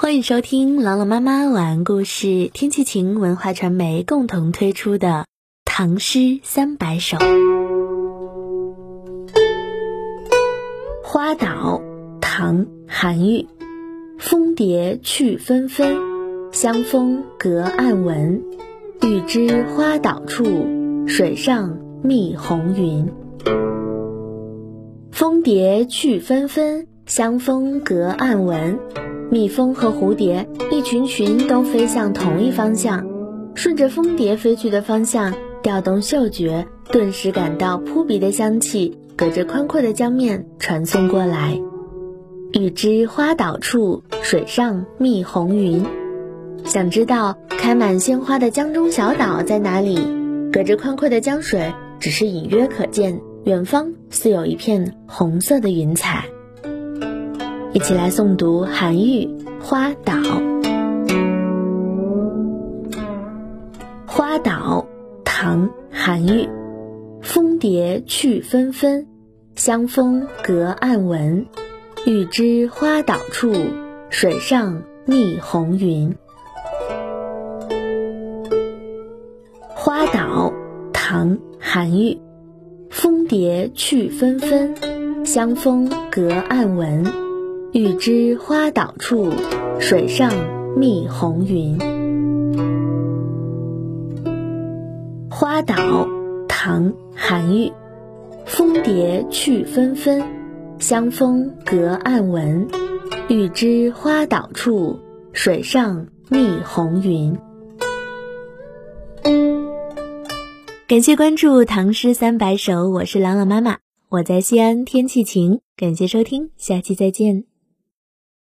欢迎收听朗朗妈妈晚安故事，天气晴文化传媒共同推出的《唐诗三百首》。花岛，唐·韩愈。蜂蝶去纷纷，香风隔岸闻。欲知花岛处，水上觅红云。蜂蝶去纷纷，香风隔岸闻。蜜蜂和蝴蝶一群群都飞向同一方向，顺着蜂蝶飞去的方向调动嗅觉，顿时感到扑鼻的香气，隔着宽阔的江面传送过来。欲知花岛处，水上觅红云。想知道开满鲜花的江中小岛在哪里？隔着宽阔的江水，只是隐约可见，远方似有一片红色的云彩。一起来诵读韩愈《花岛》。花岛，唐·韩愈。蜂蝶去纷纷，香风隔岸闻。欲知花岛处，水上觅红云。花岛，唐·韩愈。蜂蝶去纷纷，香风隔岸闻。欲知花岛处，水上觅红云。花岛，唐·韩愈。蜂蝶去纷纷，香风隔岸闻。欲知花岛处，水上觅红云。感谢关注《唐诗三百首》，我是朗朗妈妈，我在西安，天气晴。感谢收听，下期再见。